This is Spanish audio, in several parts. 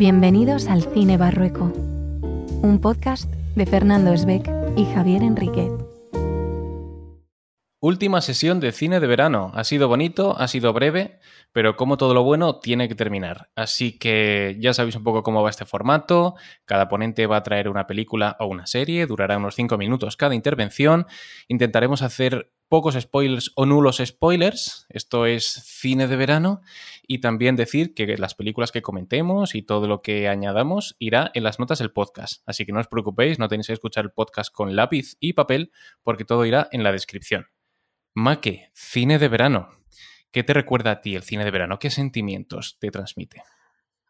Bienvenidos al Cine Barrueco, un podcast de Fernando Esbeck y Javier Enriquez. Última sesión de cine de verano. Ha sido bonito, ha sido breve, pero como todo lo bueno, tiene que terminar. Así que ya sabéis un poco cómo va este formato. Cada ponente va a traer una película o una serie, durará unos 5 minutos cada intervención. Intentaremos hacer pocos spoilers o nulos spoilers. Esto es cine de verano. Y también decir que las películas que comentemos y todo lo que añadamos irá en las notas del podcast. Así que no os preocupéis, no tenéis que escuchar el podcast con lápiz y papel, porque todo irá en la descripción. Maque, cine de verano. ¿Qué te recuerda a ti el cine de verano? ¿Qué sentimientos te transmite?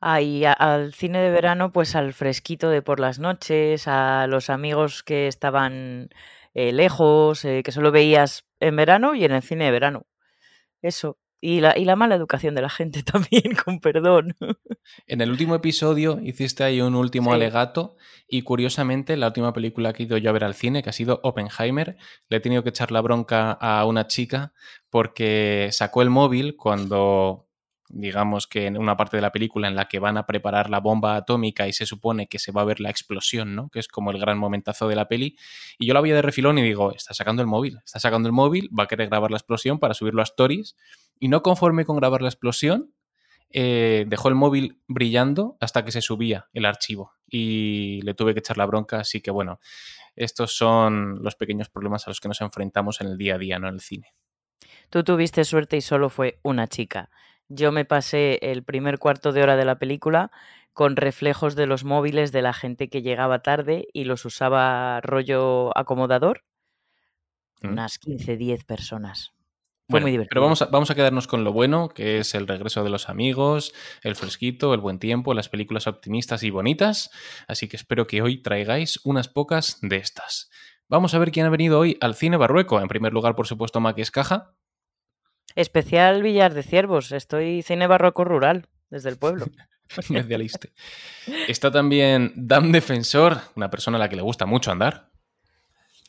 Ahí al cine de verano, pues al fresquito de por las noches, a los amigos que estaban eh, lejos, eh, que solo veías en verano y en el cine de verano. Eso. Y la, y la mala educación de la gente también, con perdón. En el último episodio hiciste ahí un último Sí. alegato y curiosamente la última película que he ido yo a ver al cine, que ha sido Oppenheimer, le he tenido que echar la bronca a una chica porque sacó el móvil cuando digamos que en una parte de la película en la que van a preparar la bomba atómica y se supone que se va a ver la explosión, ¿no? Que es como el gran momentazo de la peli. Y yo la veía de refilón y digo, está sacando el móvil, está sacando el móvil, va a querer grabar la explosión para subirlo a stories. Y no conforme con grabar la explosión, eh, dejó el móvil brillando hasta que se subía el archivo y le tuve que echar la bronca, así que bueno, estos son los pequeños problemas a los que nos enfrentamos en el día a día, no en el cine. Tú tuviste suerte y solo fue una chica. Yo me pasé el primer cuarto de hora de la película con reflejos de los móviles de la gente que llegaba tarde y los usaba rollo acomodador. ¿Mm? Unas 15, 10 personas. Fue Bueno, muy divertido. pero vamos a, vamos a quedarnos con lo bueno, que es el regreso de los amigos, el fresquito, el buen tiempo, las películas optimistas y bonitas, así que espero que hoy traigáis unas pocas de estas. Vamos a ver quién ha venido hoy al cine barrueco. En primer lugar, por supuesto, Maquis Caja. Especial Villar de Ciervos. Estoy cine barroco rural, desde el pueblo. Desde. Está también Dan Defensor, una persona a la que le gusta mucho andar.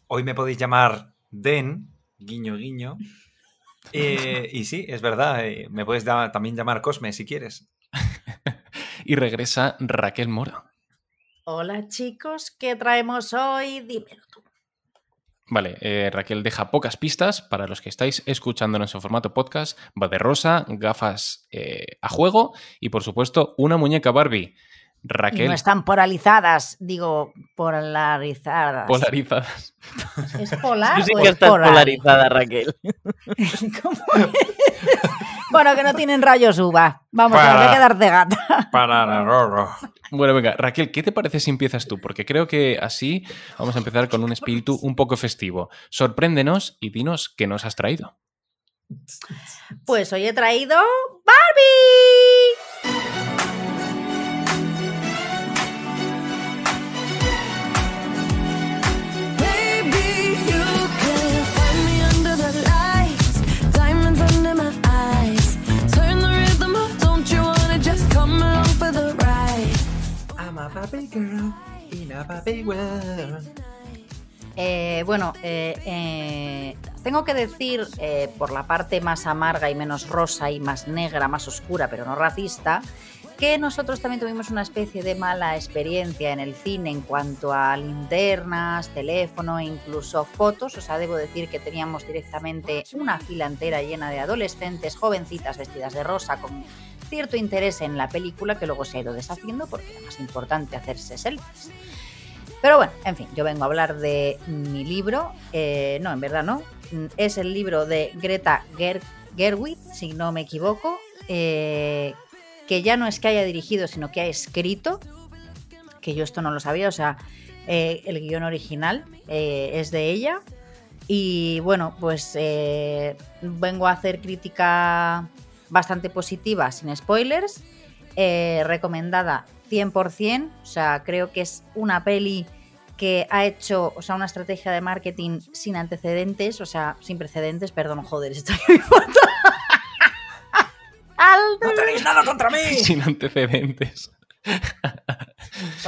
Hoy me podéis llamar Den, guiño, guiño. Eh, y sí, es verdad, eh, me puedes da- también llamar Cosme si quieres. Y regresa Raquel Mora. Hola chicos, ¿qué traemos hoy? Dímelo tú. Vale, eh, Raquel deja pocas pistas para los que estáis escuchándonos en formato podcast. Va de rosa, gafas eh, a juego y, por supuesto, una muñeca Barbie. Y Raquel, no están polarizadas, digo, polarizadas. polarizadas. ¿Es polar Tú sí que es estás polar? polarizada, Raquel. ¿Cómo es? bueno, que no tienen rayos uva. Vamos, me voy a Para. quedar de gata. Para Rorro. Bueno, venga, Raquel, ¿qué te parece si empiezas tú? Porque creo que así vamos a empezar con un espíritu un poco festivo. Sorpréndenos y dinos qué nos has traído. Pues hoy he traído Barbie. Eh, bueno, eh, eh, tengo que decir, por la parte más amarga y menos rosa y más negra, más oscura, pero no racista, que nosotros también tuvimos una especie de mala experiencia en el cine en cuanto a linternas, teléfono e incluso fotos. O sea, debo decir que teníamos directamente una fila entera llena de adolescentes, jovencitas vestidas de rosa, con cierto interés en la película que luego se ha ido deshaciendo porque era más importante hacerse selfies. Pero bueno, en fin, yo vengo a hablar de mi libro. eh, no, en verdad no. Mm, Es el libro de Greta Ger Gerwig, si no me equivoco, eh, que ya no es que haya dirigido, sino que ha escrito, que yo esto no lo sabía, o sea, eh, el guion original es de ella. Y bueno, pues vengo a hacer crítica bastante positiva, sin spoilers, eh, recomendada 100%, o sea, creo que es una peli que ha hecho, o sea, una estrategia de marketing sin antecedentes, o sea, sin precedentes, perdón, joder, estoy. ¡No tenéis nada contra mí! Sin antecedentes.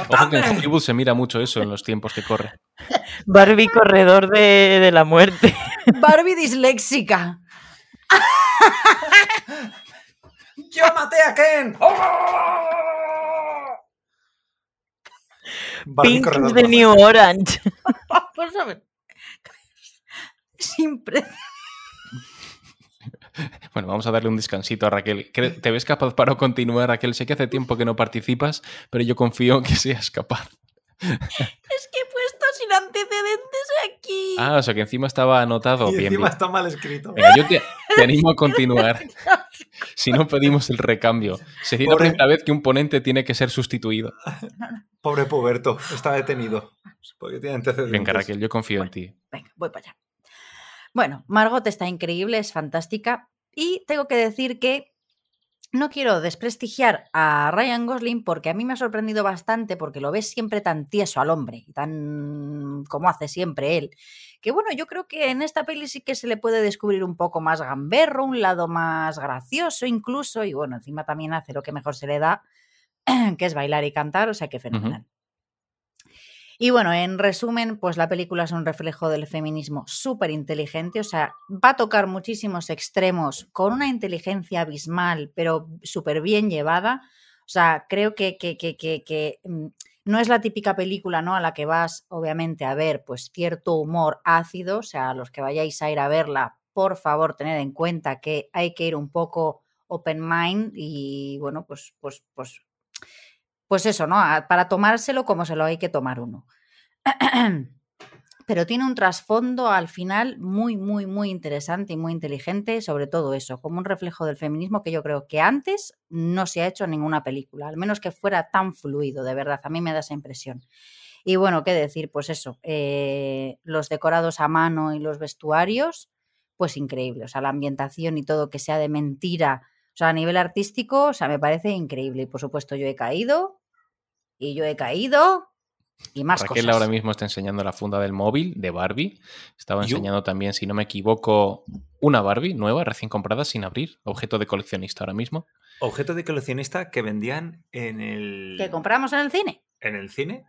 Ojo que en Hollywood se mira mucho eso en los tiempos que corre. Barbie corredor de, de la muerte. Barbie disléxica. ¡Yo maté a Ken! ¡Oh! Pink is the new orange. Vamos a ver. Siempre. Bueno, vamos a darle un descansito a Raquel. ¿Te ves capaz para continuar, Raquel? Sé que hace tiempo que no participas, pero yo confío en que seas capaz. Es que he puesto sin antecedentes aquí. Ah, o sea que encima estaba anotado. Y Bien, encima bien. está mal escrito. Venga, yo te, te animo a continuar. Si no, pedimos el recambio. Sería la Pobre- primera vez que un ponente tiene que ser sustituido. Pobre puberto, está detenido. Porque tiene antecedentes. Venga, Raquel, yo confío en ti. Venga, voy para allá. Bueno, Margot está increíble, es fantástica. Y tengo que decir que no quiero desprestigiar a Ryan Gosling porque a mí me ha sorprendido bastante porque lo ves siempre tan tieso al hombre y tan como hace siempre él. Que bueno, yo creo que en esta peli sí que se le puede descubrir un poco más gamberro, un lado más gracioso incluso. Y bueno, encima también hace lo que mejor se le da, que es bailar y cantar, o sea que fenomenal. Y bueno, en resumen, pues la película es un reflejo del feminismo súper inteligente, o sea, va a tocar muchísimos extremos con una inteligencia abismal, pero súper bien llevada. O sea, creo que, que, que, que, mm, no es la típica película ¿no? a la que vas, obviamente, a ver pues cierto humor ácido, o sea, los que vayáis a ir a verla, por favor, tened en cuenta que hay que ir un poco open mind y bueno, pues, pues, pues pues eso, ¿no? A- Para tomárselo como se lo hay que tomar uno. Pero tiene un trasfondo al final muy, muy, muy interesante y muy inteligente, sobre todo eso, como un reflejo del feminismo que yo creo que antes no se ha hecho en ninguna película, al menos que fuera tan fluido, de verdad, a mí me da esa impresión. Y bueno, qué decir, pues eso, eh, los decorados a mano y los vestuarios, pues increíble, o sea, la ambientación y todo que sea de mentira, o sea, a nivel artístico, o sea, me parece increíble. Y por supuesto, yo he caído, y yo he caído, y más Raquel cosas. ahora mismo está enseñando la funda del móvil de Barbie. Estaba Yo- enseñando también, si no me equivoco, una Barbie nueva, recién comprada, sin abrir. Objeto de coleccionista ahora mismo. Objeto de coleccionista que vendían en el, Que compramos en el cine. en el cine,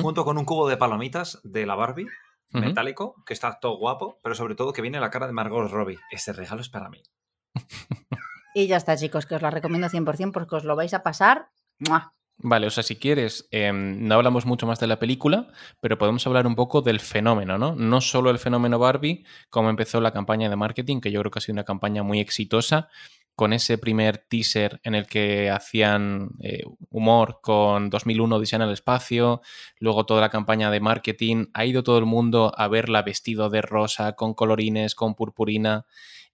junto con un cubo de palomitas de la Barbie, ujú. metálico, que está todo guapo, pero sobre todo que viene la cara de Margot Robbie. Ese regalo es para mí. Y ya está, chicos, que os la recomiendo 100% porque os lo vais a pasar. Vale, o sea, si quieres, em, no hablamos mucho más de la película, pero podemos hablar un poco del fenómeno, ¿no? No solo el fenómeno Barbie, como empezó la campaña de marketing, que yo creo que ha sido una campaña muy exitosa, con ese primer teaser en el que hacían eh, humor con 2001 Odisea en el espacio, luego toda la campaña de marketing, ha ido todo el mundo a verla vestido de rosa, con colorines, con purpurina,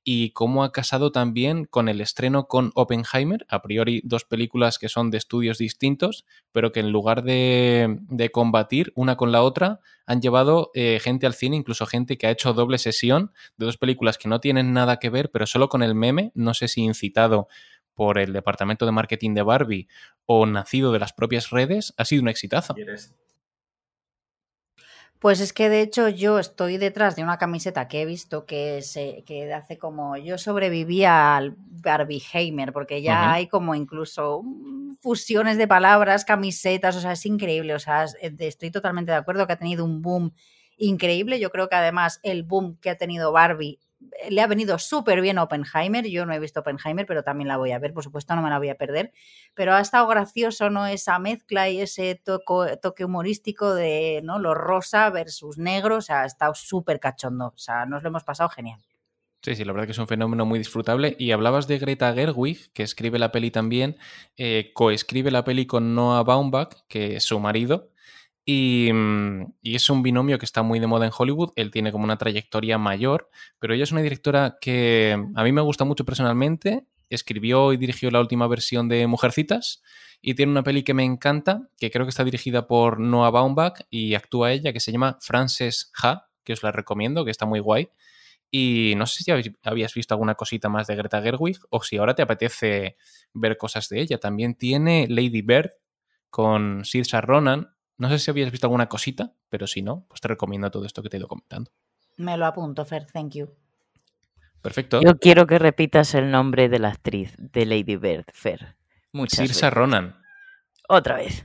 y cómo ha casado también con el estreno con Oppenheimer, a priori dos películas que son de estudios distintos, pero que en lugar de, de combatir una con la otra, han llevado eh, gente al cine, incluso gente que ha hecho doble sesión de dos películas que no tienen nada que ver, pero solo con el meme, no sé si incitado por el departamento de marketing de Barbie o nacido de las propias redes, ha sido un exitazo. ¿Quieres? Pues es que de hecho yo estoy detrás de una camiseta que he visto que, se, que hace como yo sobrevivía al Barbieheimer, porque ya hay como incluso mm, fusiones de palabras, camisetas, o sea, es increíble, o sea, eh, estoy totalmente de acuerdo que ha tenido un boom increíble, yo creo que además el boom que ha tenido Barbie le ha venido súper bien Oppenheimer, yo no he visto Oppenheimer, pero también la voy a ver, por supuesto no me la voy a perder, pero ha estado gracioso, ¿no? Esa mezcla y ese toque humorístico de, ¿no? Lo rosa versus negro, o sea, ha estado súper cachondo, o sea, nos lo hemos pasado genial. Sí, sí, la verdad que es un fenómeno muy disfrutable. Y hablabas de Greta Gerwig, que escribe la peli también, eh, coescribe la peli con Noah Baumbach, que es su marido, y, mm, y es un binomio que está muy de moda en Hollywood. Él tiene como una trayectoria mayor, pero ella es una directora que a mí me gusta mucho personalmente. Escribió y dirigió la última versión de Mujercitas y tiene una peli que me encanta, que creo que está dirigida por Noah Baumbach y actúa ella, que se llama Frances Ha, que os la recomiendo, que está muy guay. Y no sé si habías visto alguna cosita más de Greta Gerwig o si ahora te apetece ver cosas de ella. También tiene Lady Bird con Saoirse Ronan. No sé si habías visto alguna cosita, pero si no, pues te recomiendo todo esto que te he ido comentando. Me lo apunto, Fer, thank you. Perfecto. Yo quiero que repitas el nombre de la actriz de Lady Bird, Fer. Muchas Sirsa veces. Ronan. Otra vez.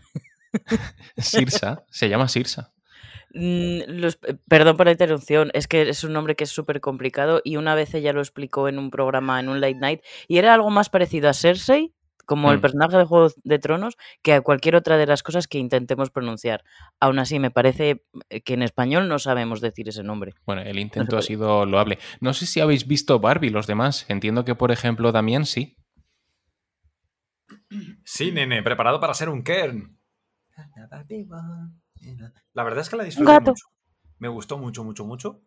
Sirsa, se llama Sirsa. Mm, los- perdón por la interrupción, es que es un nombre que es súper complicado y una vez ella lo explicó en un programa, en un late night, y era algo más parecido a Cersei como el Mm. personaje de Juego de Tronos, que a cualquier otra de las cosas que intentemos pronunciar. Aún así, me parece eh, que en español no sabemos decir ese nombre. Bueno, el intento ha sido loable. No sé si habéis visto Barbie los demás. Entiendo que, por ejemplo, Damián sí. Sí, nene, preparado para ser un Kern. La verdad es que la disfruté gato. mucho. Me gustó mucho, mucho, mucho.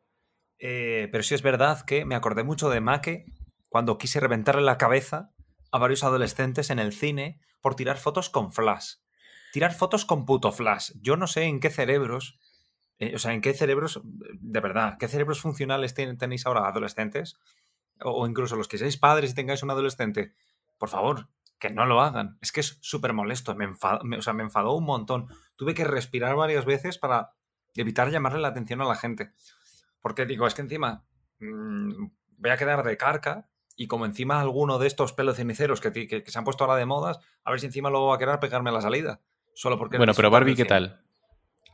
Eh, pero sí es verdad que me acordé mucho de Make cuando quise reventarle la cabeza a varios adolescentes en el cine por tirar fotos con flash. Tirar fotos con puto flash. Yo no sé en qué cerebros, eh, o sea, en qué cerebros, de verdad, qué cerebros funcionales tienen- tenéis ahora adolescentes, o, incluso los que seáis padres y tengáis un adolescente. Por favor, que no lo hagan. Es que es súper molesto. Me, enfadó, o sea, me enfadó un montón. Tuve que respirar varias veces para evitar llamarle la atención a la gente. Porque digo, es que encima mm, voy a quedar de carca y como encima alguno de estos pelos ceniceros que, ti- que- que se han puesto ahora de modas, a ver si encima luego va a querer pegarme a la salida. Solo porque... Bueno, pero Barbie, ¿qué tal?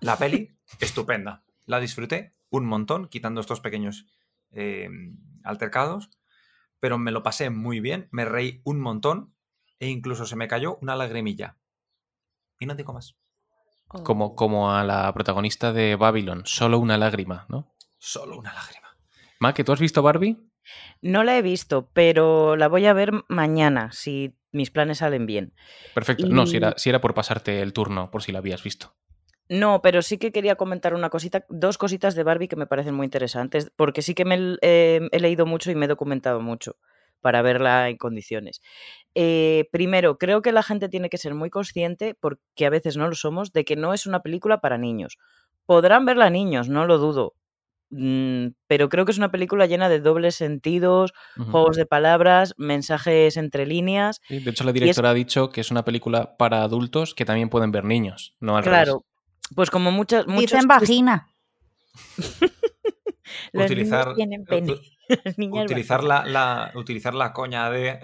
La peli, estupenda. La disfruté un montón, quitando estos pequeños eh, altercados, pero me lo pasé muy bien, me reí un montón e incluso se me cayó una lagrimilla. Y no digo más. Como, como a la protagonista de Babylon, solo una lágrima, ¿no? Solo una lágrima. Ma, ¿que tú has visto Barbie? No la he visto, pero la voy a ver mañana, si mis planes salen bien. Perfecto. No, si era, si era por pasarte el turno, por si la habías visto. No, pero sí que quería comentar una cosita, dos cositas de Barbie que me parecen muy interesantes, porque sí que me eh, he leído mucho y me he documentado mucho para verla en condiciones. Eh, primero, creo que la gente tiene que ser muy consciente, porque a veces no lo somos, de que no es una película para niños. Podrán verla niños, no lo dudo, pero creo que es una película llena de dobles sentidos, juegos de palabras, mensajes entre líneas. Sí, de hecho, la es- directora ha dicho que es una película para adultos que también pueden ver niños, no al revés. Claro, pues como muchas... muchos Dicen vagina. Los utilizar tienen pene. niñas utilizar la, la- utilizar la coña de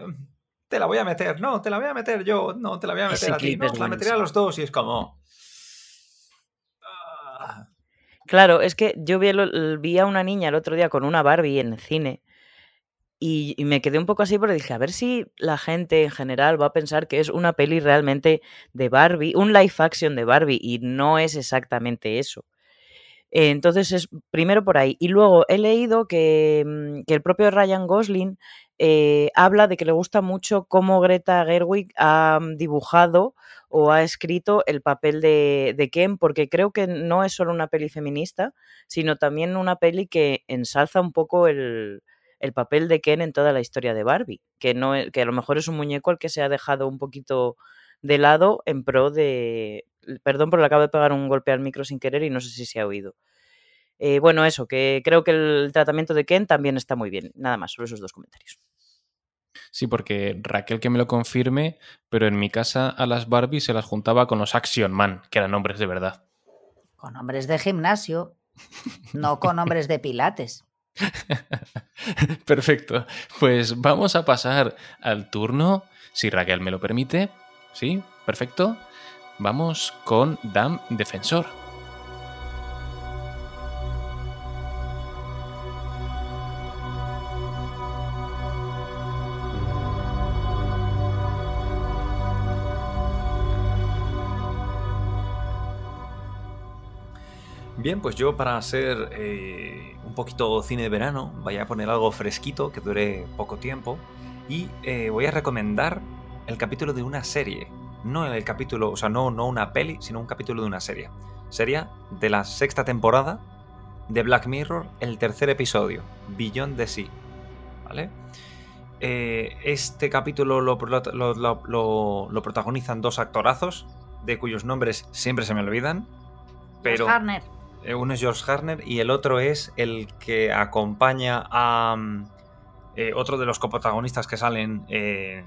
te la voy a meter, no, te la voy a meter yo, no, te la voy a Ese meter a ti, no, la meteré a los dos y es como Ah, Claro, es que yo vi, a una niña el otro día con una Barbie en el cine y, me quedé un poco así porque dije, a ver si la gente en general va a pensar que es una peli realmente de Barbie, un live action de Barbie y no es exactamente eso. Entonces es primero por ahí. Y luego he leído que, mm, que el propio Ryan Gosling eh, habla de que le gusta mucho cómo Greta Gerwig ha mm, dibujado o ha escrito el papel de, Ken, porque creo que no es solo una peli feminista, sino también una peli que ensalza un poco el, el papel de Ken en toda la historia de Barbie, que, no, e- que a lo mejor es un muñeco al que se ha dejado un poquito de lado en pro de... Perdón, pero le acabo de pegar un golpe al micro sin querer y no sé si se ha oído. Eh, bueno, eso, que creo que el tratamiento de Ken también está muy bien. Nada más, solo esos dos comentarios. Sí, porque Raquel que me lo confirme, pero en mi casa a las Barbie se las juntaba con los Action Man, que eran nombres de verdad. Con hombres de gimnasio, no con hombres de pilates. Perfecto. Pues vamos a pasar al turno, si Raquel me lo permite. Sí, perfecto. Vamos con Dam Defensor. Bien, pues yo para hacer eh, un poquito cine de verano, voy a poner algo fresquito que dure poco tiempo y eh, voy a recomendar el capítulo de una serie. No el capítulo, o sea, no, no una peli, sino un capítulo de una serie. Sería de la sexta temporada de Black Mirror, el tercer episodio, Beyond the Sea. ¿Vale? Eh, este capítulo lo, lo- lo- lo- protagonizan dos actorazos, de cuyos nombres siempre se me olvidan. Pero... Josh Hartnett. Eh, Uno es George Harner y el otro es el que acompaña a mm, eh, otro de los coprotagonistas que salen eh,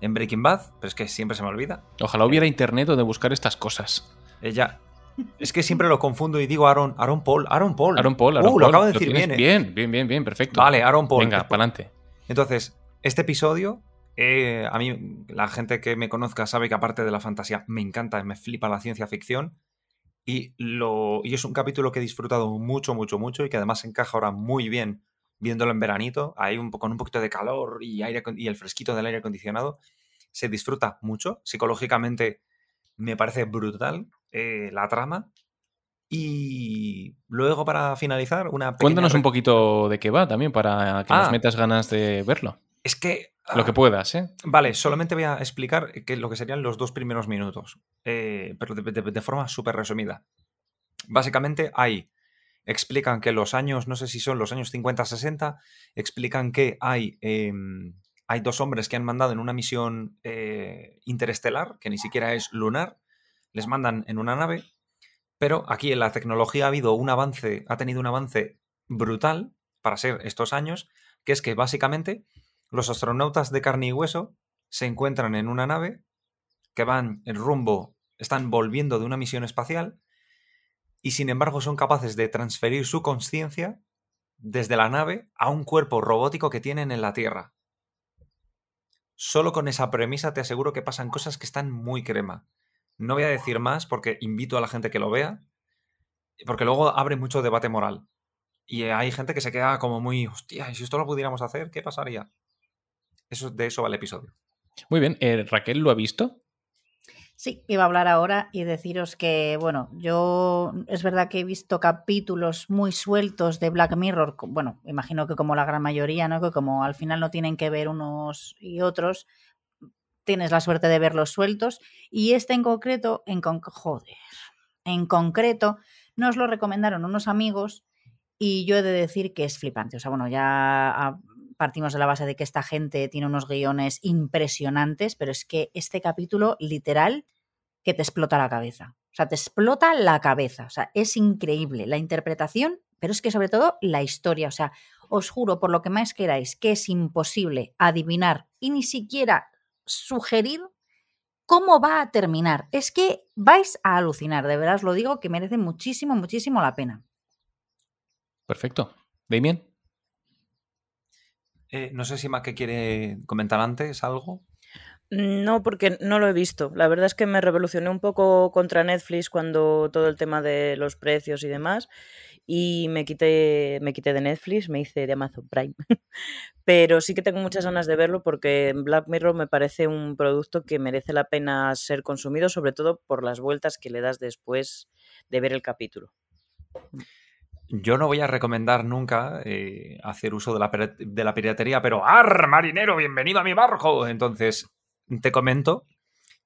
en Breaking Bad, pero es que siempre se me olvida. Ojalá hubiera internet donde buscar estas cosas. Ella. Es que siempre lo confundo y digo Aaron, Aaron Paul, Aaron Paul. Aaron Paul, Aaron Uh, Paul. lo acabo de decir bien, eh. Bien, bien, bien, bien, perfecto. Vale, Aaron Paul. Venga, para adelante. Entonces, este episodio, eh, a mí, la gente que me conozca sabe que aparte de la fantasía, me encanta, me flipa la ciencia ficción. Y, lo, y es un capítulo que he disfrutado mucho, mucho, mucho y que además encaja ahora muy bien viéndolo en veranito, ahí un, con un poquito de calor y, aire, y el fresquito del aire acondicionado, se disfruta mucho. Psicológicamente me parece brutal eh, la trama. Y luego, para finalizar, una Cuéntanos un poquito de qué va también para que Ah. nos metas ganas de verlo. Es que... Lo que ah, puedas, ¿eh? Vale, solamente voy a explicar que lo que serían los dos primeros minutos, eh, pero de, de- de forma súper resumida. Básicamente hay, explican que los años, no sé si son los años 50-60, explican que hay, em, hay dos hombres que han mandado en una misión eh, interestelar, que ni siquiera es lunar, les mandan en una nave, pero aquí en la tecnología ha habido un avance, ha tenido un avance brutal para ser estos años, que es que básicamente los astronautas de carne y hueso se encuentran en una nave que van en rumbo, están volviendo de una misión espacial y sin embargo son capaces de transferir su conciencia desde la nave a un cuerpo robótico que tienen en la Tierra. Solo con esa premisa te aseguro que pasan cosas que están muy crema. No voy a decir más porque invito a la gente que lo vea, porque luego abre mucho debate moral. Y hay gente que se queda como muy, hostia, ¿y si esto lo pudiéramos hacer, qué pasaría? Eso, de eso va el episodio. Muy bien. eh, ¿Raquel lo ha visto? Sí, iba a hablar ahora y deciros que, bueno, yo es verdad que he visto capítulos muy sueltos de Black Mirror, bueno, imagino que como la gran mayoría, ¿no? Que como al final no tienen que ver unos y otros, tienes la suerte de verlos sueltos. Y este en concreto, en con- joder, en concreto, nos lo recomendaron unos amigos y yo he de decir que es flipante. O sea, bueno, ya ah, partimos de la base de que esta gente tiene unos guiones impresionantes, pero es que este capítulo, literal, que te explota la cabeza. O sea, te explota la cabeza. O sea, es increíble la interpretación, pero es que sobre todo la historia. O sea, os juro por lo que más queráis que es imposible adivinar y ni siquiera sugerir cómo va a terminar. Es que vais a alucinar, de verdad os lo digo, que merece muchísimo, muchísimo la pena. Perfecto. Damien. Eh, no sé si Maque quiere comentar antes algo. No, porque no lo he visto. La verdad es que me revolucioné un poco contra Netflix cuando todo el tema de los precios y demás. Y me quité, me quité de Netflix, me hice de Amazon Prime. Pero sí que tengo muchas ganas de verlo porque Black Mirror me parece un producto que merece la pena ser consumido, sobre todo por las vueltas que le das después de ver el capítulo. Yo no voy a recomendar nunca eh, hacer uso de la, piratería, pero ¡ar, marinero! ¡Bienvenido a mi barco! Entonces, te comento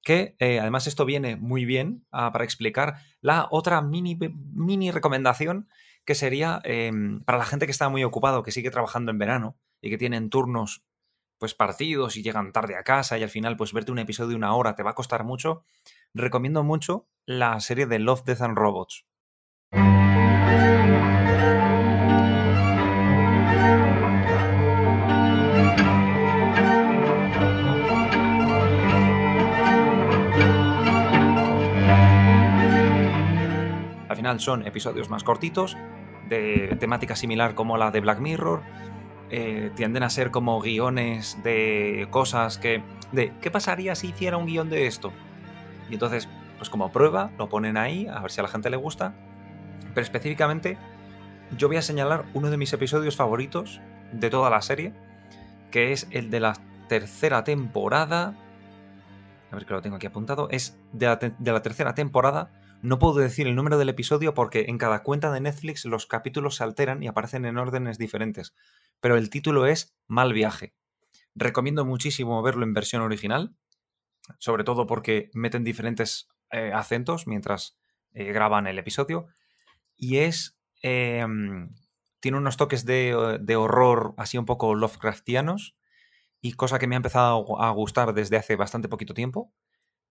que eh, además esto viene muy bien ah, para explicar la otra mini, mini recomendación que sería eh, para la gente que está muy ocupado, que sigue trabajando en verano y que tienen turnos pues partidos y llegan tarde a casa y al final pues verte un episodio de una hora te va a costar mucho, recomiendo mucho la serie de Love, Death and Robots. Al final son episodios más cortitos, de temática similar como la de Black Mirror. eh, tienden a ser como guiones de cosas que... de ¿qué pasaría si hiciera un guion de esto? Y entonces, pues como prueba, lo ponen ahí, a ver si a la gente le gusta. Pero específicamente, yo voy a señalar uno de mis episodios favoritos de toda la serie, que es el de la tercera temporada. A ver que lo tengo aquí apuntado. Es de la, tercera temporada. No puedo decir el número del episodio porque en cada cuenta de Netflix los capítulos se alteran y aparecen en órdenes diferentes. Pero el título es Mal viaje. Recomiendo muchísimo verlo en versión original, sobre todo porque meten diferentes eh, acentos mientras eh, graban el episodio. Y es. Eh, tiene unos toques de, de horror así un poco Lovecraftianos. Y cosa que me ha empezado a gustar desde hace bastante poquito tiempo.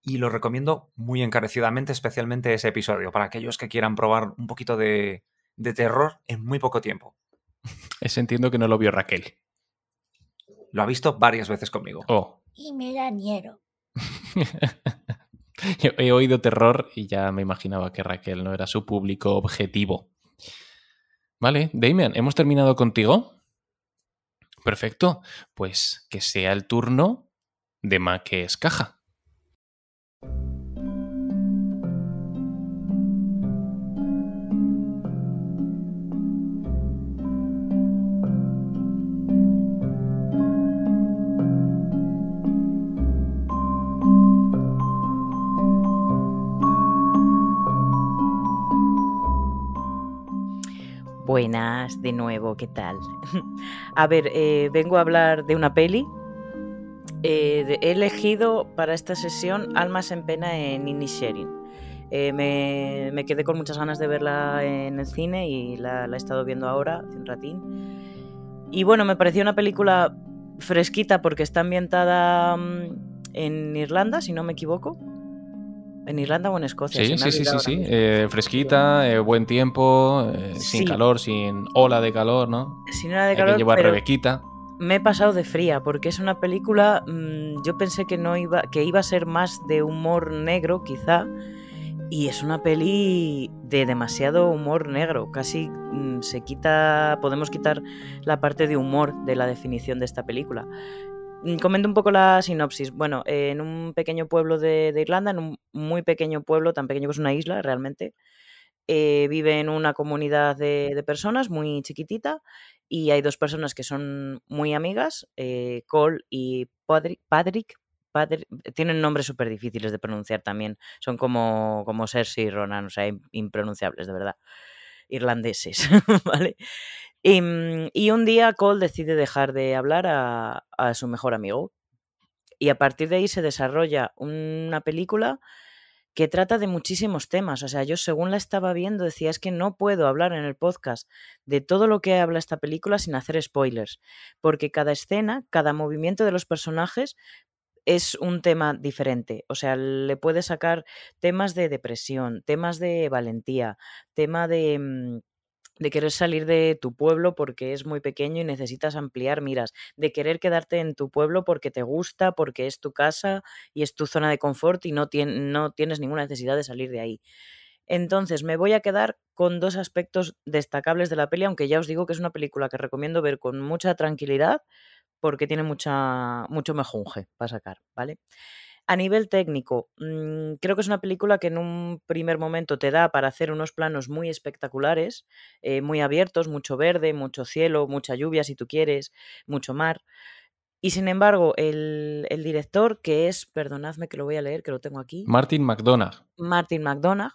Y lo recomiendo muy encarecidamente, especialmente ese episodio, para aquellos que quieran probar un poquito de, de terror en muy poco tiempo. Ese entiendo que no lo vio Raquel. Lo ha visto varias veces conmigo. Oh. Y me da miedo. Yo He oído terror y ya me imaginaba que Raquel no era su público objetivo. Vale, Damien, ¿hemos terminado contigo? Perfecto. Pues que sea el turno de Ma que es caja. Buenas, de nuevo, ¿qué tal? a ver, eh, vengo a hablar de una peli. Eh, he elegido para esta sesión Almas en Pena en Inisherin. Eh, me, me quedé con muchas ganas de verla en el cine y la, la he estado viendo ahora, hace un ratín. Y bueno, me pareció una película fresquita porque está ambientada mm, en Irlanda, si no me equivoco. ¿En Irlanda o en Escocia? Sí, sí, sí, sí, sí. Eh, fresquita, eh, buen tiempo, eh, sin calor, sin ola de calor, ¿no? Sin nada de Hay calor, que llevar pero Rebequita. me he pasado de fría porque es una película. mm, yo pensé que no iba, que iba a ser más de humor negro, quizá, y es una peli de demasiado humor negro. Casi mm, se quita, podemos quitar la parte de humor de la definición de esta película. Mm, Comento un poco la sinopsis. Bueno, eh, en un pequeño pueblo de, Irlanda, en un muy pequeño pueblo, tan pequeño que es una isla realmente, eh, vive en una comunidad de, personas muy chiquitita y hay dos personas que son muy amigas, eh, Cole y Patrick. Patrick Padri- tienen nombres súper difíciles de pronunciar también. Son como, como Cersei y Ronan, o sea, im- impronunciables, de verdad. Irlandeses, ¿vale? Y, mm, y un día Cole decide dejar de hablar a, a su mejor amigo. Y a partir de ahí se desarrolla una película que trata de muchísimos temas. O sea, yo según la estaba viendo decía, es que no puedo hablar en el podcast de todo lo que habla esta película sin hacer spoilers, porque cada escena, cada movimiento de los personajes es un tema diferente. O sea, le puede sacar temas de depresión, temas de valentía, tema de... de querer salir de tu pueblo porque es muy pequeño y necesitas ampliar miras, de querer quedarte en tu pueblo porque te gusta, porque es tu casa y es tu zona de confort y no, no tienes ninguna necesidad de salir de ahí. Entonces, me voy a quedar con dos aspectos destacables de la peli, aunque ya os digo que es una película que recomiendo ver con mucha tranquilidad porque tiene mucha, mucho mejunje para sacar, ¿vale? A nivel técnico, mm, creo que es una película que en un primer momento te da para hacer unos planos muy espectaculares, eh, muy abiertos, mucho verde, mucho cielo, mucha lluvia si tú quieres, mucho mar. Y sin embargo, el, el director, que es, perdonadme que lo voy a leer, que lo tengo aquí, Martin McDonagh. Martin McDonagh,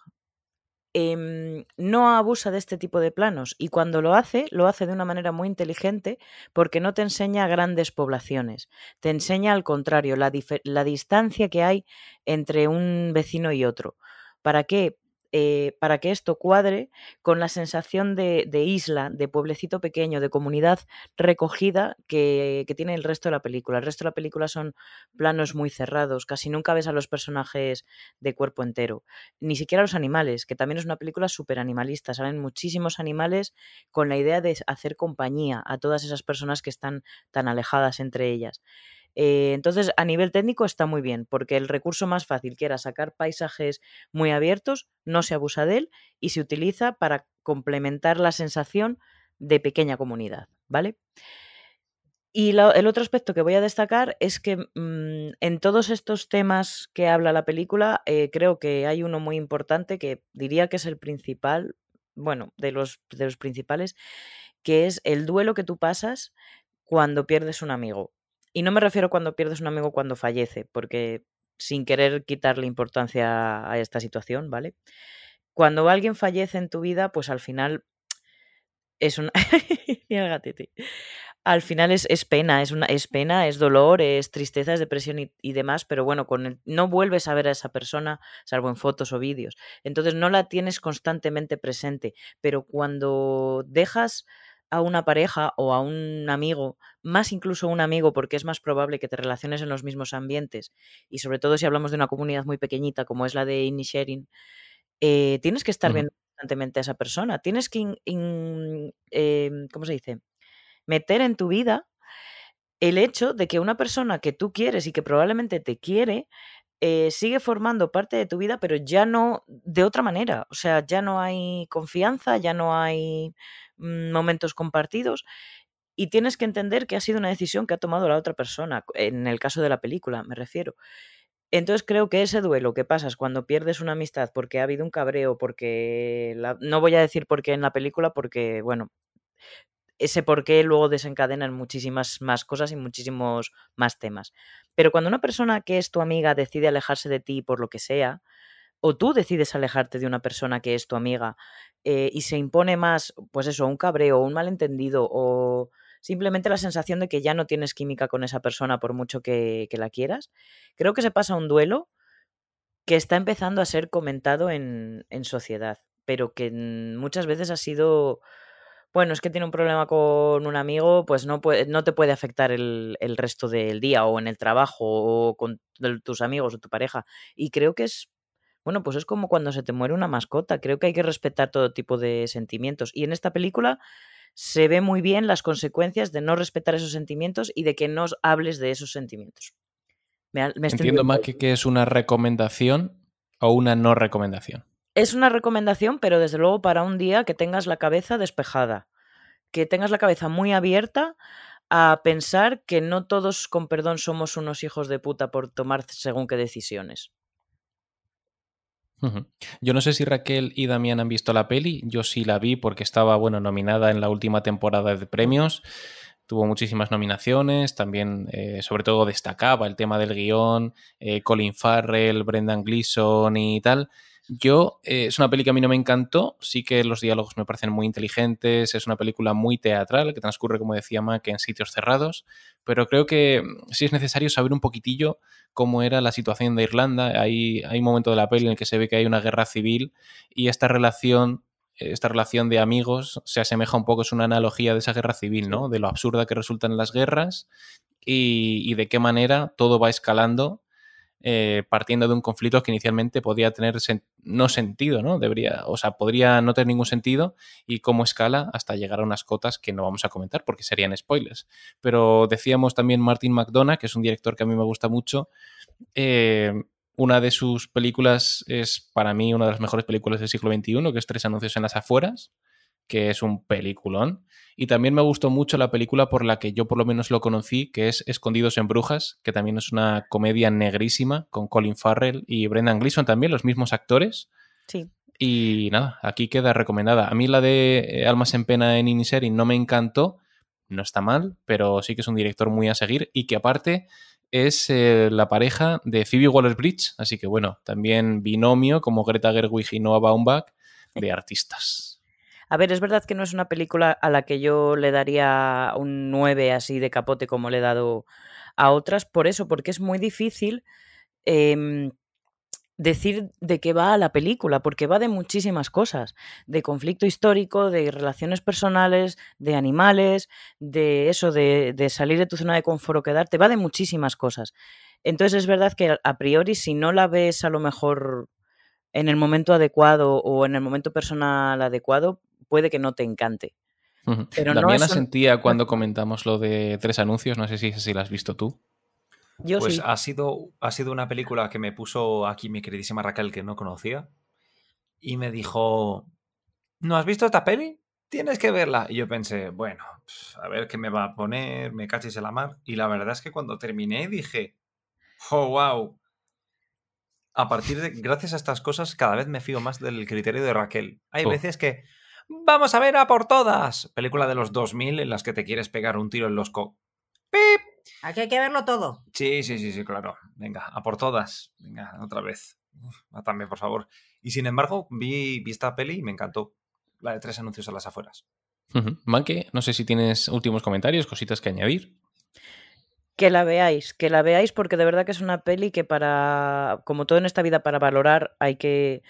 em, no abusa de este tipo de planos y cuando lo hace, lo hace de una manera muy inteligente porque no te enseña grandes poblaciones, te enseña al contrario, la, la distancia que hay entre un vecino y otro. ¿Para qué? Eh, para que esto cuadre con la sensación de, isla, de pueblecito pequeño, de comunidad recogida que, que tiene el resto de la película. El resto de la película son planos muy cerrados, casi nunca ves a los personajes de cuerpo entero ni siquiera los animales, que también es una película súper animalista. Salen muchísimos animales con la idea de hacer compañía a todas esas personas que están tan alejadas entre ellas. Eh, entonces, a nivel técnico está muy bien, porque el recurso más fácil, que era sacar paisajes muy abiertos, no se abusa de él y se utiliza para complementar la sensación de pequeña comunidad, ¿vale? Y el otro aspecto que voy a destacar es que mm, en todos estos temas que habla la película, eh, creo que hay uno muy importante que diría que es el principal, bueno, de los, de los principales, que es el duelo que tú pasas cuando pierdes un amigo. Y no me refiero cuando pierdes un amigo cuando fallece, porque sin querer quitarle importancia a esta situación, ¿vale? Cuando alguien fallece en tu vida, pues al final es una... Al final es, es pena, es, una, es pena, es dolor, es tristeza, es depresión y, demás, pero bueno, con no vuelves a ver a esa persona, salvo en fotos o vídeos. Entonces no la tienes constantemente presente, pero cuando dejas a una pareja o a un amigo, más incluso un amigo, porque es más probable que te relaciones en los mismos ambientes, y sobre todo si hablamos de una comunidad muy pequeñita como es la de Inisharing, eh, tienes que estar viendo constantemente a esa persona, tienes que, in- in- em, ¿cómo se dice? Meter en tu vida el hecho de que una persona que tú quieres y que probablemente te quiere, eh, sigue formando parte de tu vida, pero ya no de otra manera. O sea, ya no hay confianza, ya no hay momentos compartidos y tienes que entender que ha sido una decisión que ha tomado la otra persona, en el caso de la película, me refiero. Entonces creo que ese duelo que pasas cuando pierdes una amistad porque ha habido un cabreo, porque no voy a decir por qué en la película, porque bueno, ese por qué luego desencadena en muchísimas más cosas y muchísimos más temas. Pero cuando una persona que es tu amiga decide alejarse de ti por lo que sea, o tú decides alejarte de una persona que es tu amiga eh, y se impone más, pues eso, un cabreo, un malentendido o simplemente la sensación de que ya no tienes química con esa persona por mucho que, que la quieras, creo que se pasa un duelo que está empezando a ser comentado en, en sociedad, pero que muchas veces ha sido, bueno, es que tiene un problema con un amigo, pues no, puede, no te puede afectar el, el resto del día o en el trabajo o con tus amigos o tu pareja. Y creo que es, bueno, pues es como cuando se te muere una mascota, creo que hay que respetar todo tipo de sentimientos. Y en esta película se ve muy bien las consecuencias de no respetar esos sentimientos y de que no hables de esos sentimientos. Me, Entiendo más que, que es una recomendación o una no recomendación. Es una recomendación, pero desde luego para un día que tengas la cabeza despejada, que tengas la cabeza muy abierta a pensar que no todos, con perdón, somos unos hijos de puta por tomar según qué decisiones. Yo no sé si Raquel y Damián han visto la peli, yo sí la vi porque estaba, bueno, nominada en la última temporada de premios, tuvo muchísimas nominaciones, también eh, sobre todo destacaba el tema del guion, eh, Colin Farrell, Brendan Gleeson y tal. Yo, eh, es una peli que a mí no me encantó, sí que los diálogos me parecen muy inteligentes, es una película muy teatral que transcurre, como decía Mac, en sitios cerrados, pero creo que mm, sí es necesario saber un poquitillo cómo era la situación de Irlanda. Hay, hay un momento de la peli en el que se ve que hay una guerra civil y esta relación, esta relación de amigos se asemeja un poco, es una analogía de esa guerra civil, ¿no? De lo absurda que resultan las guerras y, y de qué manera todo va escalando eh, partiendo de un conflicto que inicialmente podía tener no sentido, ¿no? Debería, o sea, podría no tener ningún sentido y cómo escala hasta llegar a unas cotas que no vamos a comentar porque serían spoilers. Pero decíamos también Martin McDonough, que es un director que a mí me gusta mucho. eh, una de sus películas es para mí una de las mejores películas del siglo XXI, que es Tres anuncios en las afueras, que es un peliculón. Y también me gustó mucho la película por la que yo por lo menos lo conocí, que es Escondidos en Brujas, que también es una comedia negrísima con Colin Farrell y Brendan Gleeson también, los mismos actores. Sí. Y nada, aquí queda recomendada. A mí la de eh, Almas en Pena en Inisherin no me encantó, no está mal, pero sí que es un director muy a seguir y que aparte es eh, la pareja de Phoebe Waller-Bridge, así que bueno, también binomio como Greta Gerwig y Noah Baumbach de artistas. A ver, es verdad que no es una película a la que yo le daría un 9 así de capote como le he dado a otras, por eso, porque es muy difícil em, decir de qué va la película, porque va de muchísimas cosas, de conflicto histórico, de relaciones personales, de animales, de eso, de, de salir de tu zona de confort o quedarte, va de muchísimas cosas. Entonces es verdad que a priori si no la ves a lo mejor en el momento adecuado o en el momento personal adecuado, puede que no te encante. Pero no es un- sentía cuando comentamos lo de tres anuncios, no sé si, si la has visto tú. Yo Pues sí. ha, sido, ha sido una película que me puso aquí mi queridísima Raquel, que no conocía, y me dijo, ¿no has visto esta peli? Tienes que verla. Y yo pensé, bueno, pf, a ver qué me va a poner, me cachis en la mar. Y la verdad es que cuando terminé dije, oh, wow. A partir de, gracias a estas cosas, cada vez me fío más del criterio de Raquel. Hay Oh. veces que, vamos a ver a por todas. Película de los 2000 en las que te quieres pegar un tiro en los co... ¡Pip! Aquí hay que verlo todo. Sí, sí, sí, sí, claro. Venga, a por todas. Venga, otra vez. Uf, mátame, por favor. Y sin embargo, vi, vi esta peli y me encantó. La de tres anuncios a las afueras. Ujú. Manque, no sé si tienes últimos comentarios, cositas que añadir. Que la veáis, que la veáis porque de verdad que es una peli que para, como todo en esta vida, para valorar hay que,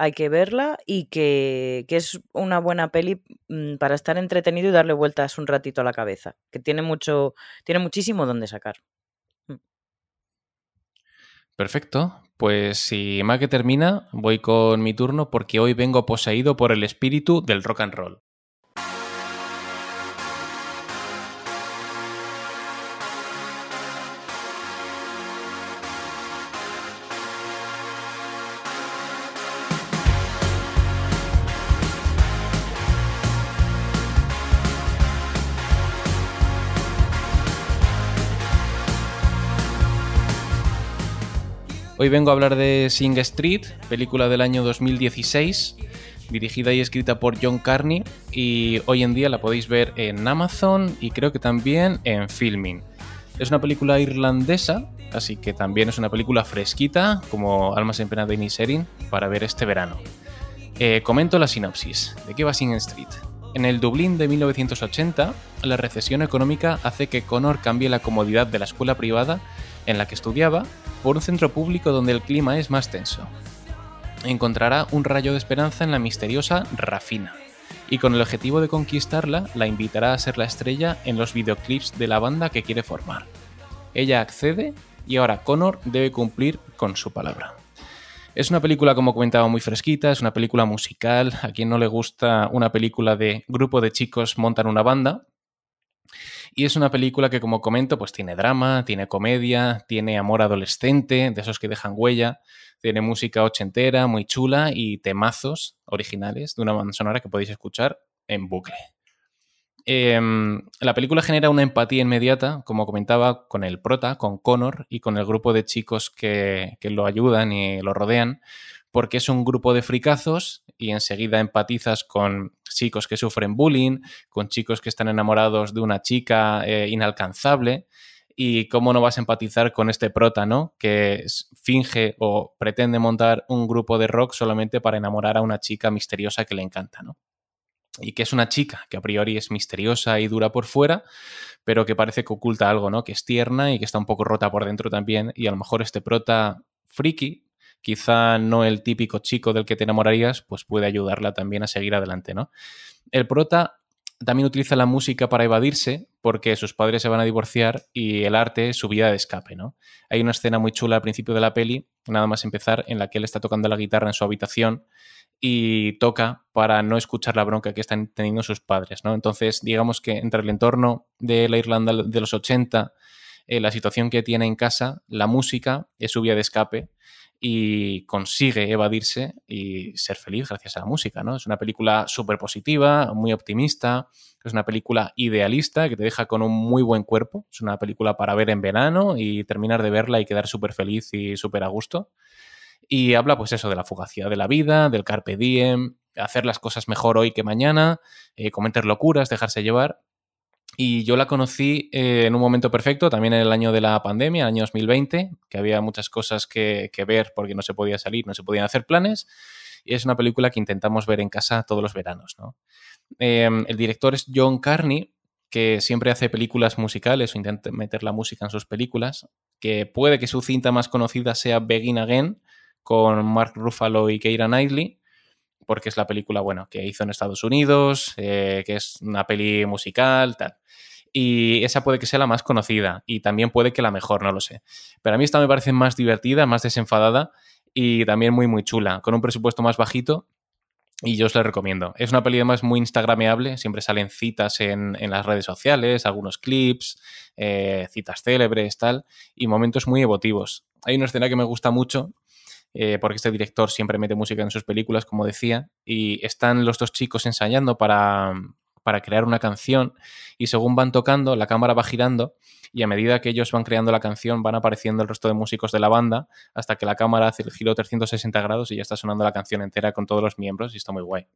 hay que verla y que, que es una buena peli mm, para estar entretenido y darle vueltas un ratito a la cabeza, que tiene mucho, tiene muchísimo donde sacar. Perfecto. Pues si Maque termina, voy con mi turno porque hoy vengo poseído por el espíritu del rock and roll. Hoy vengo a hablar de Sing Street, película del año 2016, dirigida y escrita por John Carney y hoy en día la podéis ver en Amazon y creo que también en Filming. Es una película irlandesa, así que también es una película fresquita, como Almas en Pena de Inisherin, para ver este verano. Eh, comento la sinopsis. ¿De qué va Sing Street? En el Dublín de 1980, la recesión económica hace que Connor cambie la comodidad de la escuela privada en la que estudiaba por un centro público donde el clima es más tenso. Encontrará un rayo de esperanza en la misteriosa Rafina, y con el objetivo de conquistarla, la invitará a ser la estrella en los videoclips de la banda que quiere formar. Ella accede y ahora Connor debe cumplir con su palabra. Es una película, como comentaba, muy fresquita, es una película musical. A quien no le gusta una película de grupo de chicos montan una banda. Y es una película que, como comento, pues tiene drama, tiene comedia, tiene amor adolescente, de esos que dejan huella, tiene música ochentera, muy chula y temazos originales de una banda sonora que podéis escuchar en bucle. Em, la película genera una empatía inmediata, como comentaba, con el prota, con Connor y con el grupo de chicos que, que lo ayudan y lo rodean, porque es un grupo de fricazos y enseguida empatizas con chicos que sufren bullying, con chicos que están enamorados de una chica eh, inalcanzable. Y cómo no vas a empatizar con este prota, ¿no? Que finge o pretende montar un grupo de rock solamente para enamorar a una chica misteriosa que le encanta, ¿no? Y que es una chica que a priori es misteriosa y dura por fuera, pero que parece que oculta algo, ¿no? Que es tierna y que está un poco rota por dentro también. Y a lo mejor este prota friki, quizá no el típico chico del que te enamorarías, pues puede ayudarla también a seguir adelante, ¿no? El prota también utiliza la música para evadirse porque sus padres se van a divorciar y el arte es su vida de escape, ¿no? Hay una escena muy chula al principio de la peli, nada más empezar, en la que él está tocando la guitarra en su habitación y toca para no escuchar la bronca que están teniendo sus padres, ¿no? Entonces, digamos que entre el entorno de la Irlanda de los 80, eh, la situación que tiene en casa, la música es su vía de escape y consigue evadirse y ser feliz gracias a la música, ¿no? Es una película súper positiva, muy optimista, es una película idealista que te deja con un muy buen cuerpo, es una película para ver en verano y terminar de verla y quedar súper feliz y súper a gusto. Y habla, pues eso, de la fugacidad de la vida, del carpe diem, hacer las cosas mejor hoy que mañana, eh, cometer locuras, dejarse llevar. Y yo la conocí eh, en un momento perfecto, también en el año de la pandemia, año 2020, que había muchas cosas que, ver porque no se podía salir, no se podían hacer planes. Y es una película que intentamos ver en casa todos los veranos. ¿no? Eh, el director es John Carney, que siempre hace películas musicales o intenta meter la música en sus películas, que puede que su cinta más conocida sea Begin Again, con Mark Ruffalo y Keira Knightley, porque es la película, bueno, que hizo en Estados Unidos, eh, que es una peli musical, tal. Y esa puede que sea la más conocida y también puede que la mejor, no lo sé. Pero a mí esta me parece más divertida, más desenfadada y también muy, muy chula, con un presupuesto más bajito y yo os la recomiendo. Es una peli además muy instagrameable, siempre salen citas en, en las redes sociales, algunos clips, eh, citas célebres, tal, y momentos muy emotivos. Hay una escena que me gusta mucho, eh, porque este director siempre mete música en sus películas, como decía, y están los dos chicos ensayando para, para crear una canción, y según van tocando, la cámara va girando, y a medida que ellos van creando la canción, van apareciendo el resto de músicos de la banda, hasta que la cámara hace el giro 360 grados y ya está sonando la canción entera con todos los miembros, y está muy guay.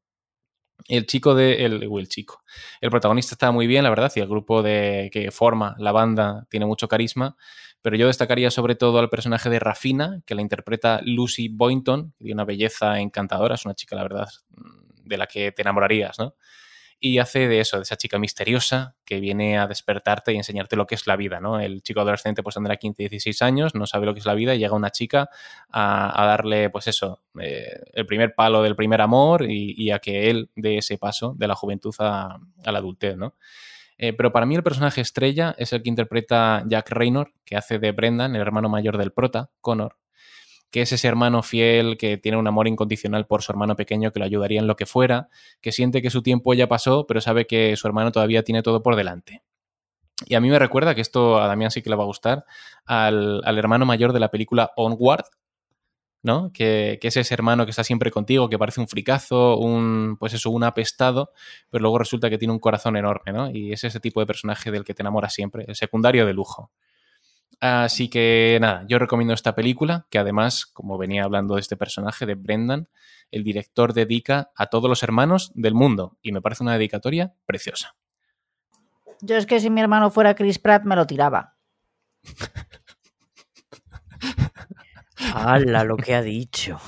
El chico de. El, el chico. El protagonista está muy bien, la verdad, y el grupo de, que forma la banda tiene mucho carisma. Pero yo destacaría sobre todo al personaje de Rafina, que la interpreta Lucy Boynton, tiene una belleza encantadora, es una chica, la verdad, de la que te enamorarías, ¿no? Y hace de eso, de esa chica misteriosa que viene a despertarte y enseñarte lo que es la vida, ¿no? El chico adolescente pues tendrá 15, 16 años, no sabe lo que es la vida y llega una chica a, a darle, pues eso, eh, el primer palo del primer amor y, y, a que él dé ese paso de la juventud a, a la adultez, ¿no? Eh, pero para mí el personaje estrella es el que interpreta Jack Raynor, que hace de Brendan, el hermano mayor del prota, Connor, que es ese hermano fiel que tiene un amor incondicional por su hermano pequeño que lo ayudaría en lo que fuera, que siente que su tiempo ya pasó, pero sabe que su hermano todavía tiene todo por delante. Y a mí me recuerda, que esto a Damián sí que le va a gustar, al, al hermano mayor de la película Onward, ¿no? Que, que, es ese hermano que está siempre contigo, que parece un fricazo, un, pues eso, un apestado, pero luego resulta que tiene un corazón enorme, ¿no? Y es ese tipo de personaje del que te enamoras siempre, el secundario de lujo. Así que nada, yo recomiendo esta película, que además, como venía hablando de este personaje, de Brendan, el director dedica a todos los hermanos del mundo, y me parece una dedicatoria preciosa. Yo es que si mi hermano fuera Chris Pratt me lo tiraba. ¡Hala, lo que ha dicho!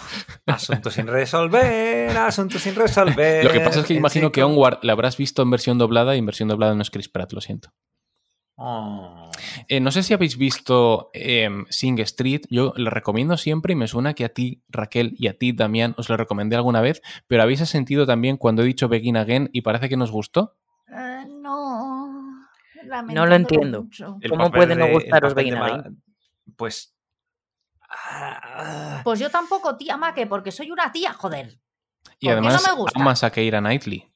Asunto sin resolver, asunto sin resolver. Lo que pasa es que imagino que Onward la habrás visto en versión doblada y en versión doblada no es Chris Pratt, lo siento. Oh. Eh, no sé si habéis visto em, Sing Street, yo lo recomiendo siempre y me suena que a ti, Raquel, y a ti, Damián, os lo recomendé alguna vez, pero ¿habéis sentido también cuando he dicho Begin Again y parece que nos gustó? Eh, no. No lo entiendo. mucho. ¿Cómo puede no gustaros Begin Again? Pues. Ah, Pues yo tampoco, tía Maque, porque soy una tía, joder. Y ¿Por qué además no me gusta? amas a Keira Knightley.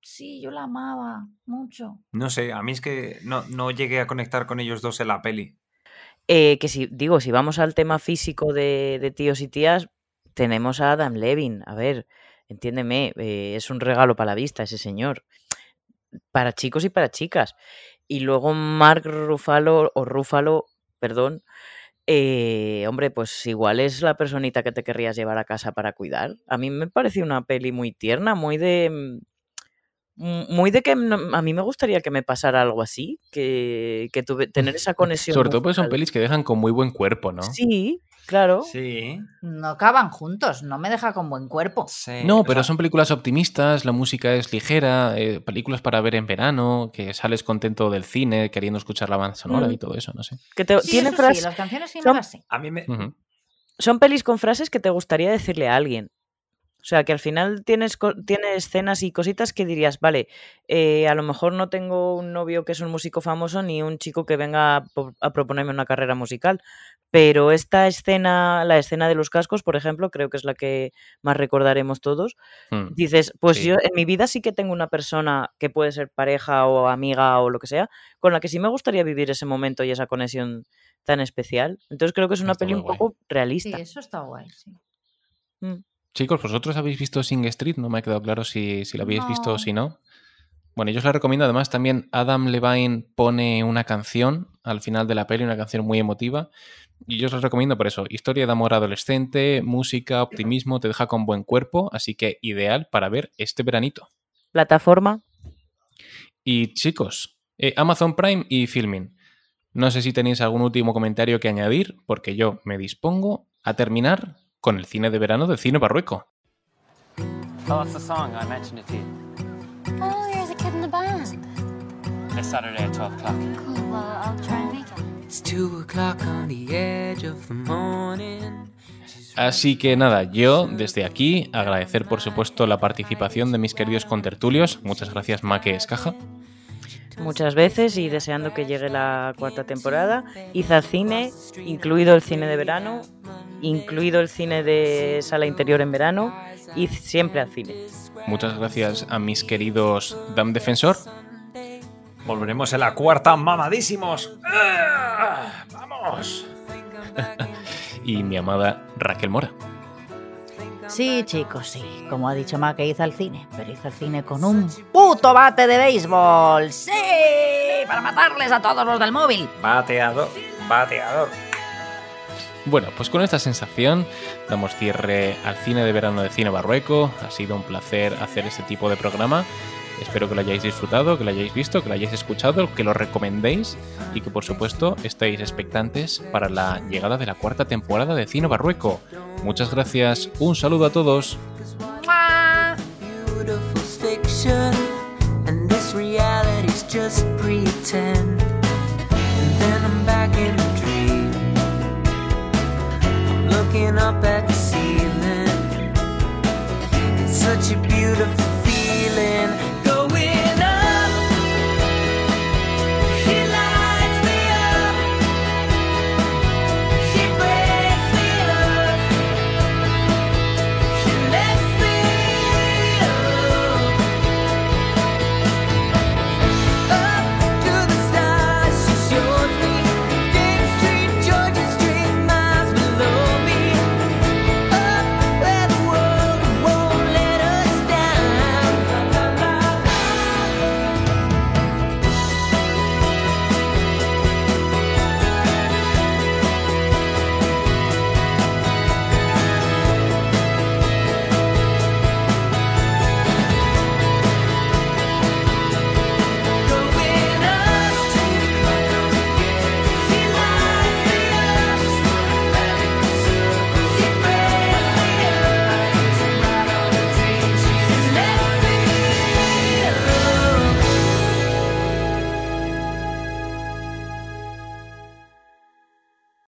Sí, yo la amaba mucho. No sé, a mí es que no, no llegué a conectar con ellos dos en la peli. Eh, que si, digo, si vamos al tema físico de, de tíos y tías, tenemos a Adam Levin. A ver, entiéndeme, eh, es un regalo para la vista ese señor. Para chicos y para chicas. Y luego Mark Ruffalo, o Ruffalo, perdón, eh, hombre, pues igual es la personita que te querrías llevar a casa para cuidar. A mí me pareció una peli muy tierna, muy de... Muy de que no- a mí me gustaría que me pasara algo así, que, que tuve, tener esa conexión. Sobre todo porque son pelis que dejan con muy buen cuerpo, ¿no? Sí, claro. Sí. No acaban juntos, no me deja con buen cuerpo. sí, No, o pero sea, son películas optimistas, la música es ligera, eh, películas para ver en verano, que sales contento del cine, queriendo escuchar la banda sonora Mm. y todo eso, no sé. Que te, Sí, tiene eso sí, frases, las canciones sí me son- las sé. A mí me. Son pelis con frases que te gustaría decirle a alguien. O sea, que al final tienes, tienes escenas y cositas que dirías, vale, eh, a lo mejor no tengo un novio que es un músico famoso ni un chico que venga a, po- a proponerme una carrera musical, pero esta escena, la escena de los cascos, por ejemplo, creo que es la que más recordaremos todos, Mm. dices, pues Sí. yo en mi vida sí que tengo una persona que puede ser pareja o amiga o lo que sea, con la que sí me gustaría vivir ese momento y esa conexión tan especial. Entonces creo que es una Está peli un guay. poco Sí, realista. eso está guay, sí. Mm. Chicos, ¿vosotros habéis visto Sing Street? No me ha quedado claro si, si la habéis visto o si no. Bueno, yo os la recomiendo. Además, también Adam Levine pone una canción al final de la peli, una canción muy emotiva. Y yo os la recomiendo por eso. Historia de amor adolescente, música, optimismo, te deja con buen cuerpo. Así que ideal para ver este veranito. Plataforma. Y chicos, eh, Amazon Prime y Filming. No sé si tenéis algún último comentario que añadir, porque yo me dispongo a terminar con el cine de verano del cine barrueco. Oh, that's the song. I mentioned it to you. Oh, you're the kid in the band. This Saturday at 12 o'clock. Cool. Well, I'll try and make it. It's two o'clock on the edge of the morning. Así que nada, yo desde aquí agradecer por supuesto la participación de mis queridos contertulios. Muchas gracias, Maque Escaja. muchas veces y deseando que llegue la cuarta temporada. Al cine, incluido el cine de verano, incluido el cine de sala interior en verano, id siempre al cine. Muchas gracias a mis queridos Dam Defensor. Volveremos en la cuarta, mamadísimos. ¡Ah! ¡Vamos! y mi amada Raquel Mora. Sí, chicos, sí. Como ha dicho Ma, que hizo al cine. Pero hizo al cine con un puto bate de béisbol. ¡Sí! Para matarles a todos los del móvil. Bateador, bateador. Bueno, pues con esta sensación damos cierre al cine de verano de Cine Barrueco. Ha sido un placer hacer este tipo de programa. Espero que lo hayáis disfrutado, que lo hayáis visto, que lo hayáis escuchado, que lo recomendéis y que por supuesto estéis expectantes para la llegada de la cuarta temporada de Cine Barrueco. Muchas gracias, un saludo a todos. Up at